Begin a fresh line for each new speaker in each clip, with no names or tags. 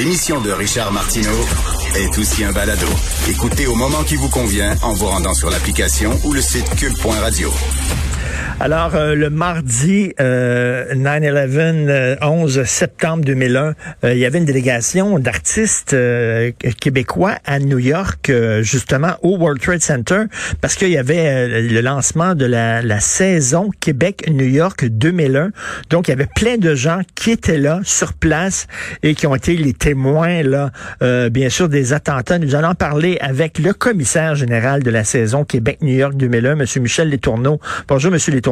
L'émission de Richard Martineau est aussi un balado. Écoutez au moment qui vous convient en vous rendant sur l'application ou le site cube.radio.
Alors, euh, le mardi euh, 9-11, 11 euh, septembre 2001, euh, il y avait une délégation d'artistes québécois à New York, justement au World Trade Center, parce qu'il y avait le lancement de la, la saison Québec-New York 2001. Donc, il y avait plein de gens qui étaient là, sur place, et qui ont été les témoins, là, bien sûr, des attentats. Nous allons parler avec le commissaire général de la saison Québec-New York 2001, M. Michel Letourneau. Bonjour, M. Letourneau.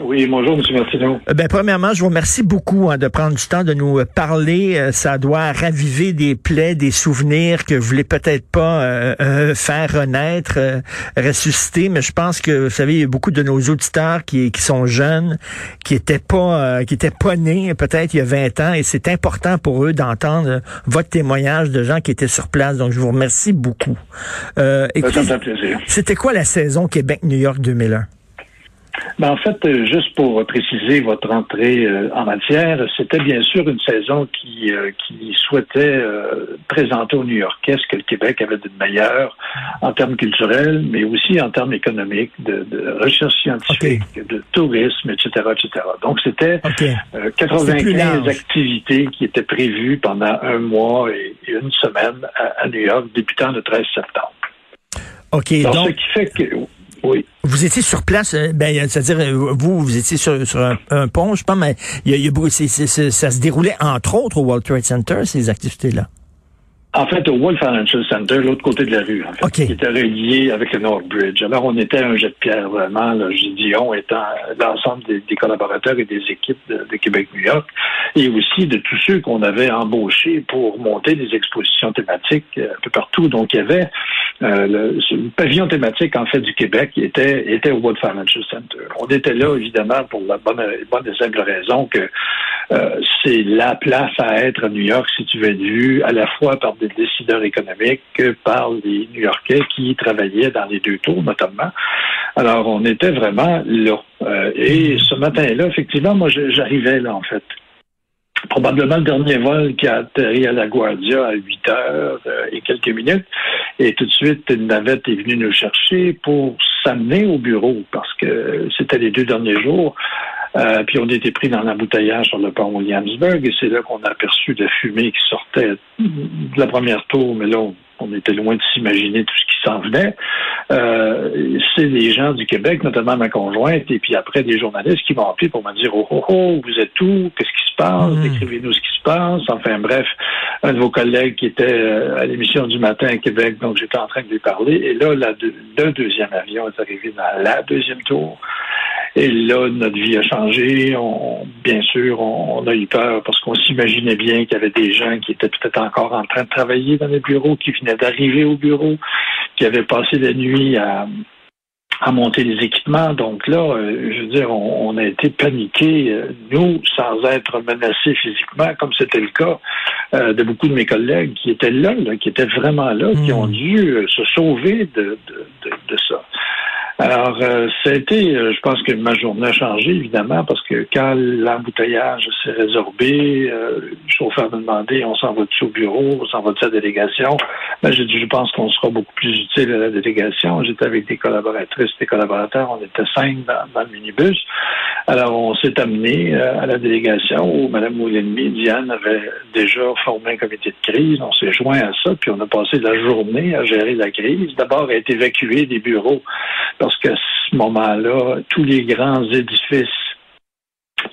Oui, bonjour, M. Martineau.
Euh, ben, premièrement, je vous remercie beaucoup hein, de prendre du temps de nous euh, parler. Euh, ça doit raviver des plaies, des souvenirs que vous voulez peut-être pas faire renaître, ressusciter, mais je pense que, vous savez, il y a beaucoup de nos auditeurs qui, qui sont jeunes, qui étaient pas qui étaient pas nés peut-être il y a 20 ans, et c'est important pour eux d'entendre votre témoignage de gens qui étaient sur place. Donc, je vous remercie beaucoup.
Plaisir.
C'était quoi la saison Québec-New York 2001?
Ben, en fait, euh, juste pour préciser votre entrée euh, en matière, c'était bien sûr une saison qui, euh, qui souhaitait présenter aux New-Yorkais ce que le Québec avait de meilleur en termes culturels, mais aussi en termes économiques, de, recherche scientifique, de tourisme, etc., etc. Donc, c'était 95 activités qui étaient prévues pendant un mois et, une semaine à, New York, débutant le 13 septembre.
OK.
donc... Ce qui fait que oui.
Vous étiez sur place, euh, ben, c'est-à-dire, euh, vous, vous étiez sur, un, pont, je sais pas, mais il y a, ça se déroulait entre autres au World Trade Center, ces activités-là?
En fait, au World Financial Center, l'autre côté de la rue, en fait, qui était relié avec le North Bridge. Alors, on était un jet de pierre, vraiment, là, je dis on étant l'ensemble des, collaborateurs et des équipes de, Québec-New York, et aussi de tous ceux qu'on avait embauchés pour monter des expositions thématiques euh, un peu partout. Donc, il y avait euh, le, pavillon thématique, en fait, du Québec était, était au World Financial Center. On était là, évidemment, pour la bonne, bonne et simple raison que euh, c'est la place à être à New York si tu veux être vu à la fois par des décideurs économiques que par les New-Yorkais qui travaillaient dans les deux tours, notamment. Alors, on était vraiment là. Euh, et ce matin-là, effectivement, moi, j'arrivais là, en fait probablement le dernier vol qui a atterri à la Guardia à 8 heures euh, et quelques minutes. Et tout de suite, une navette est venue nous chercher pour s'amener au bureau parce que c'était les deux derniers jours. Euh, puis on était pris dans l'embouteillage sur le pont Williamsburg et c'est là qu'on a aperçu la fumée qui sortait de la première tour, mais là, était loin de s'imaginer tout ce qui s'en venait. Euh, c'est des gens du Québec, notamment ma conjointe, et puis après des journalistes qui m'ont appelé pour me dire Oh, oh, oh, vous êtes où? Qu'est-ce qui se passe? Hmm. Décrivez-nous ce qui se passe. Enfin, bref, un de vos collègues qui était euh, à l'émission du matin à Québec, donc j'étais en train de lui parler, et là, le deuxième avion est arrivé dans la deuxième tour. Et là, notre vie a changé. On, bien sûr, on, a eu peur parce qu'on s'imaginait bien qu'il y avait des gens qui étaient peut-être encore en train de travailler dans les bureaux, qui venaient d'arriver au bureau, qui avaient passé la nuit à, monter les équipements. Donc là, euh, je veux dire, on, a été paniqués, euh, nous, sans être menacés physiquement, comme c'était le cas euh, de beaucoup de mes collègues qui étaient là, qui étaient vraiment là, qui ont hmm. dû se sauver de, de ça. Alors, euh, été, euh, je pense que ma journée a changé, évidemment, parce que quand l'embouteillage s'est résorbé, euh, le chauffeur m'a demandé on s'en va-tu au bureau, on s'en va-tu à la délégation? Ben, j'ai dit, je pense qu'on sera beaucoup plus utile à la délégation. J'étais avec des collaboratrices, des collaborateurs, on était cinq dans, le minibus. Alors, on s'est amené euh, à la délégation où Mme Moulinmi, Diane, avait déjà formé un comité de crise. On s'est joint à ça, puis on a passé la journée à gérer la crise. D'abord, à être évacué des bureaux qu'à ce moment-là, tous les grands édifices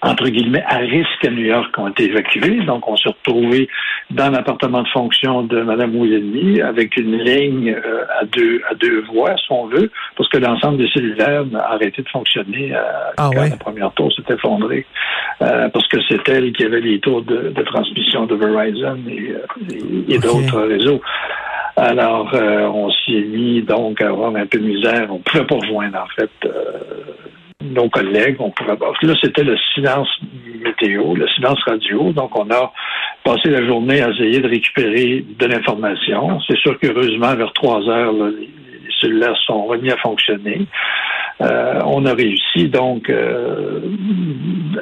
entre guillemets, à risque à New York ont été évacués. Donc, on s'est retrouvé dans l'appartement de fonction de Mme Williamy avec une ligne euh, à deux à deux voies, si on veut, parce que l'ensemble des cellulaires a arrêté de fonctionner euh, ah, quand la première tour s'est effondrée. Euh, parce que c'est elle qui avait les tours de, transmission de Verizon et, d'autres réseaux. Alors, on s'y est mis donc à avoir un peu de misère. On ne pouvait pas rejoindre, en fait, nos collègues. On pouvait Là, c'était le silence météo, le silence radio. Donc, on a passé la journée à essayer de récupérer de l'information. C'est sûr qu'heureusement, vers trois heures, les cellulaires sont remis à fonctionner. Euh, on a réussi donc euh,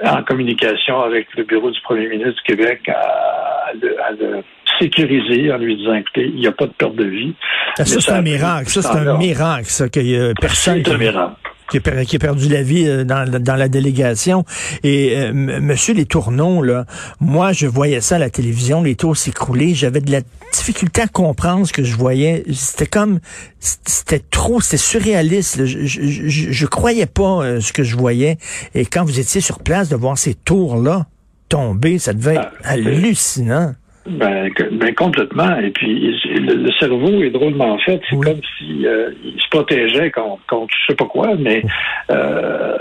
en communication avec le bureau du premier ministre du Québec à, le, sécuriser en lui disant écoutez, il n'y a pas de perte de vie.
Ça, c'est un miracle. Ça, c'est un miracle, ça, qu'il y a personne.
C'est un miracle
qui a, perdu la vie euh, dans, dans la délégation. Et euh, Monsieur Les Tourneaux, là, moi, je voyais ça à la télévision, les tours s'écrouler. J'avais de la difficulté à comprendre ce que je voyais. C'était comme, c'était trop, c'était surréaliste. Je, je, je, croyais pas euh, ce que je voyais. Et quand vous étiez sur place, de voir ces tours-là tomber, ça devait être ah, hallucinant.
Ben, ben, complètement. Et puis le, cerveau est drôlement fait. C'est comme si euh, il se protégeait contre, contre je sais pas quoi. Mais euh,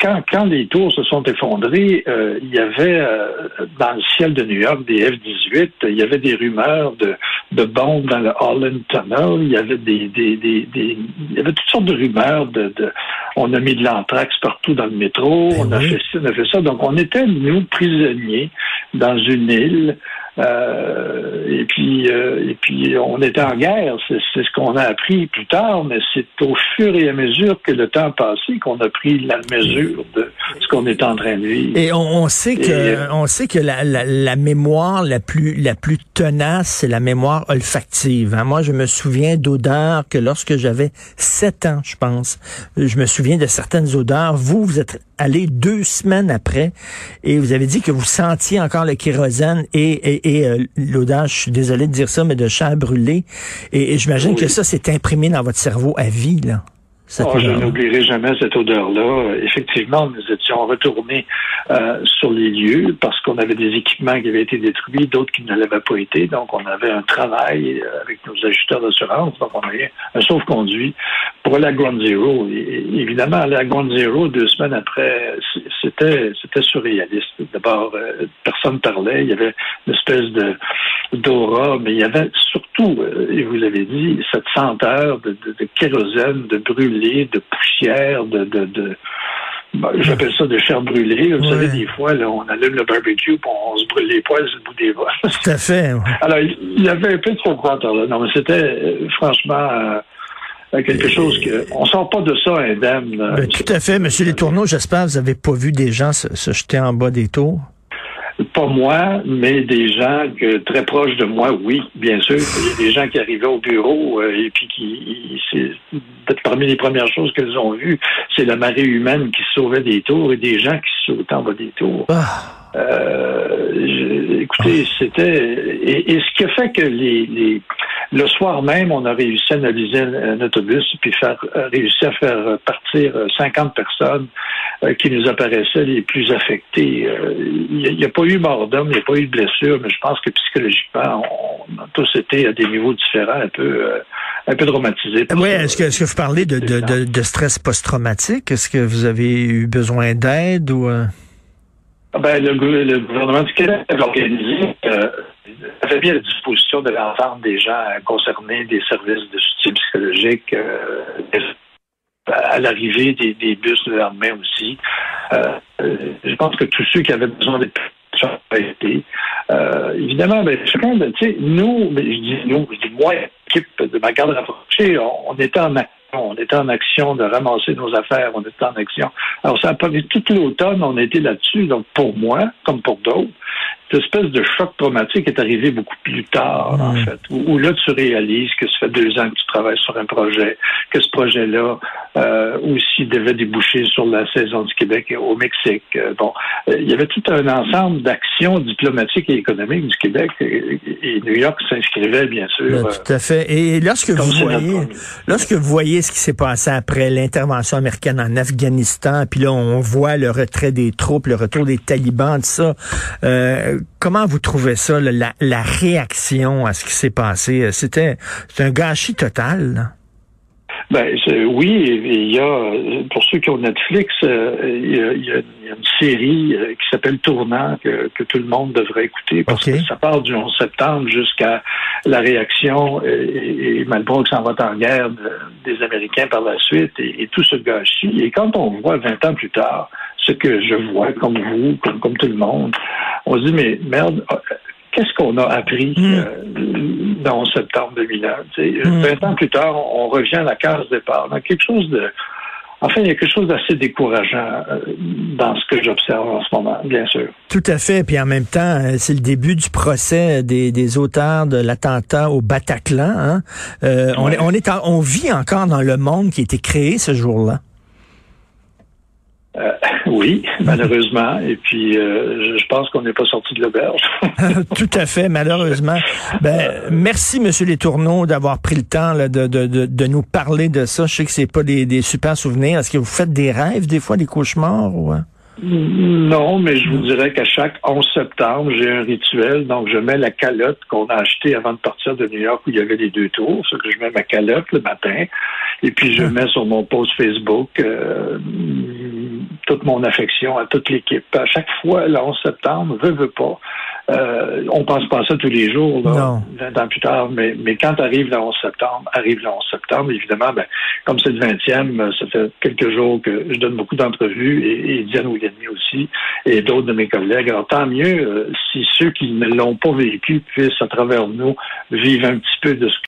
quand quand les tours se sont effondrés, euh, il y avait dans le ciel de New York des F-18. Il y avait des rumeurs de de bombes dans le Holland Tunnel. Il y avait des des, des, des il y avait toutes sortes de rumeurs de, de on a mis de l'anthrax partout dans le métro. Ben on a fait ça, on a fait ça. Donc on était nous prisonniers dans une île. Euh, et puis, euh, et puis, on était en guerre. C'est ce qu'on a appris plus tard, mais c'est au fur et à mesure que le temps passé qu'on a pris la mesure de ce qu'on est en train de vivre.
Et on, sait que, euh, on sait que la, la, la, mémoire la plus, la plus tenace, c'est la mémoire olfactive. Hein. Moi, je me souviens d'odeurs que lorsque j'avais sept ans, je pense, je me souviens de certaines odeurs. Vous, vous êtes allé deux semaines après et vous avez dit que vous sentiez encore le kérosène et, et, euh, l'odeur, je suis désolé de dire ça, mais de chair brûlée. Et, j'imagine que ça, s'est imprimé dans votre cerveau à vie, là.
Oh, je n'oublierai jamais cette odeur-là. Effectivement, nous étions retournés euh, sur les lieux parce qu'on avait des équipements qui avaient été détruits, d'autres qui ne l'avaient pas été. Donc, on avait un travail euh, avec nos ajusteurs d'assurance. Donc, on avait un sauf-conduit pour aller à Ground Zero. Et, évidemment, aller à Ground Zero deux semaines après, c'était c'était surréaliste. D'abord, euh, personne parlait. Il y avait une espèce de d'aura, mais il y avait surtout, et vous l'avez dit, cette senteur de, de, de kérosène, de de poussière, de, de, de ben, j'appelle ça de chair brûlée. Vous savez, des fois, là, on allume le barbecue et on se brûle les poils sur le bout des bras.
Tout à fait.
Alors, il y avait un peu de ce là. Non, mais c'était euh, franchement euh, quelque chose que on sort pas de ça indemne.
Ben, tout à fait, Monsieur Les Tourneaux. J'espère que vous n'avez pas vu des gens se jeter en bas des tours
pas moi, mais des gens que, très proches de moi, oui, bien sûr. Il y a des gens qui arrivaient au bureau euh, et puis qui, c'est parmi les premières choses qu'elles ont vues, c'est la marée humaine qui sauvait des tours et des gens qui sautaient en bas des tours. Ah. Euh, écoutez, c'était et, ce qui a fait que les, les, le soir même, on a réussi à analyser un, autobus puis faire euh, réussi à faire partir 50 personnes euh, qui nous apparaissaient les plus affectés. Il n'y a, pas eu mort d'homme, il n'y a pas eu de blessure, mais je pense que psychologiquement, on, a tous été à des niveaux différents, un peu un peu traumatisés.
Oui, est-ce que, vous parlez de, de, de, de stress post-traumatique? Est-ce que vous avez eu besoin d'aide ou
ah ben, le, le, gouvernement du Québec avait organisé, euh, avait mis à la disposition de l'ensemble des gens concernés des services de soutien psychologique euh, à l'arrivée des, des, bus le lendemain aussi. Euh, je pense que tous ceux qui avaient besoin d'être. Euh, évidemment, ben, chacun, ben, nous, je dis nous, je dis moi, l'équipe de ma garde rapprochée, on, on était en on était en action de ramasser nos affaires, on était en action. Alors, ça a pris toute l'automne, on était là-dessus. Donc, pour moi, comme pour d'autres, cette espèce de choc traumatique est arrivé beaucoup plus tard, en fait, où, là, tu réalises que ça fait deux ans que tu travailles sur un projet, que ce projet-là euh, aussi devait déboucher sur la saison du Québec au Mexique. Euh, bon, euh, il y avait tout un ensemble d'actions diplomatiques et économiques du Québec et, New York s'inscrivait, bien sûr. Ben,
tout à fait. Et lorsque vous voyez, lorsque vous voyez ce qui s'est passé après l'intervention américaine en Afghanistan, puis là, on voit le retrait des troupes, le retour des talibans, tout ça, comment vous trouvez ça, la, la, réaction à ce qui s'est passé? C'était un gâchis total.
Ben oui, il y a pour ceux qui ont Netflix, euh, il, y a, une série euh, qui s'appelle Tournant que, tout le monde devrait écouter parce que ça part du 11 septembre jusqu'à la réaction et, et Malbrook s'en va en guerre des Américains par la suite et, tout ce gâchis. Et quand on voit 20 ans plus tard ce que je vois comme vous, comme, comme tout le monde, on se dit mais merde, qu'est-ce qu'on a appris hmm. euh, dans septembre 2001? 20 hmm. ans plus tard, on revient à la case départ. Donc, quelque chose de. Enfin, il y a quelque chose d'assez décourageant euh, dans ce que j'observe en ce moment, bien sûr.
Tout à fait. Puis en même temps, euh, c'est le début du procès des, auteurs de l'attentat au Bataclan. Hein? on, est, on, est on vit encore dans le monde qui a été créé ce jour-là.
Euh, oui, malheureusement. Et puis, euh, je pense qu'on n'est pas sorti de l'auberge.
Tout à fait, malheureusement. Ben, merci, Monsieur Tourneaux, d'avoir pris le temps de, de, de, de, nous parler de ça. Je sais que c'est pas des, des super souvenirs. Est-ce que vous faites des rêves, des fois, des cauchemars? Ou... Hein?
Non, mais je vous dirais qu'à chaque 11 septembre, j'ai un rituel. Donc, je mets la calotte qu'on a achetée avant de partir de New York où il y avait les deux tours. C'est que je mets ma calotte le matin. Et puis, je ah. mets sur mon post Facebook euh, toute mon affection à toute l'équipe. À chaque fois, le 11 septembre, veut, veut pas. Euh, on pense pas à ça tous les jours, là, 20 ans plus tard, mais, mais quand arrive le 11 septembre, arrive le 11 septembre, évidemment, ben, comme c'est le 20e, ça fait quelques jours que je donne beaucoup d'entrevues, et, et Diane Ouliani aussi, et d'autres de mes collègues. Alors, tant mieux euh, si ceux qui ne l'ont pas vécu puissent, à travers nous, vivre un petit peu de ce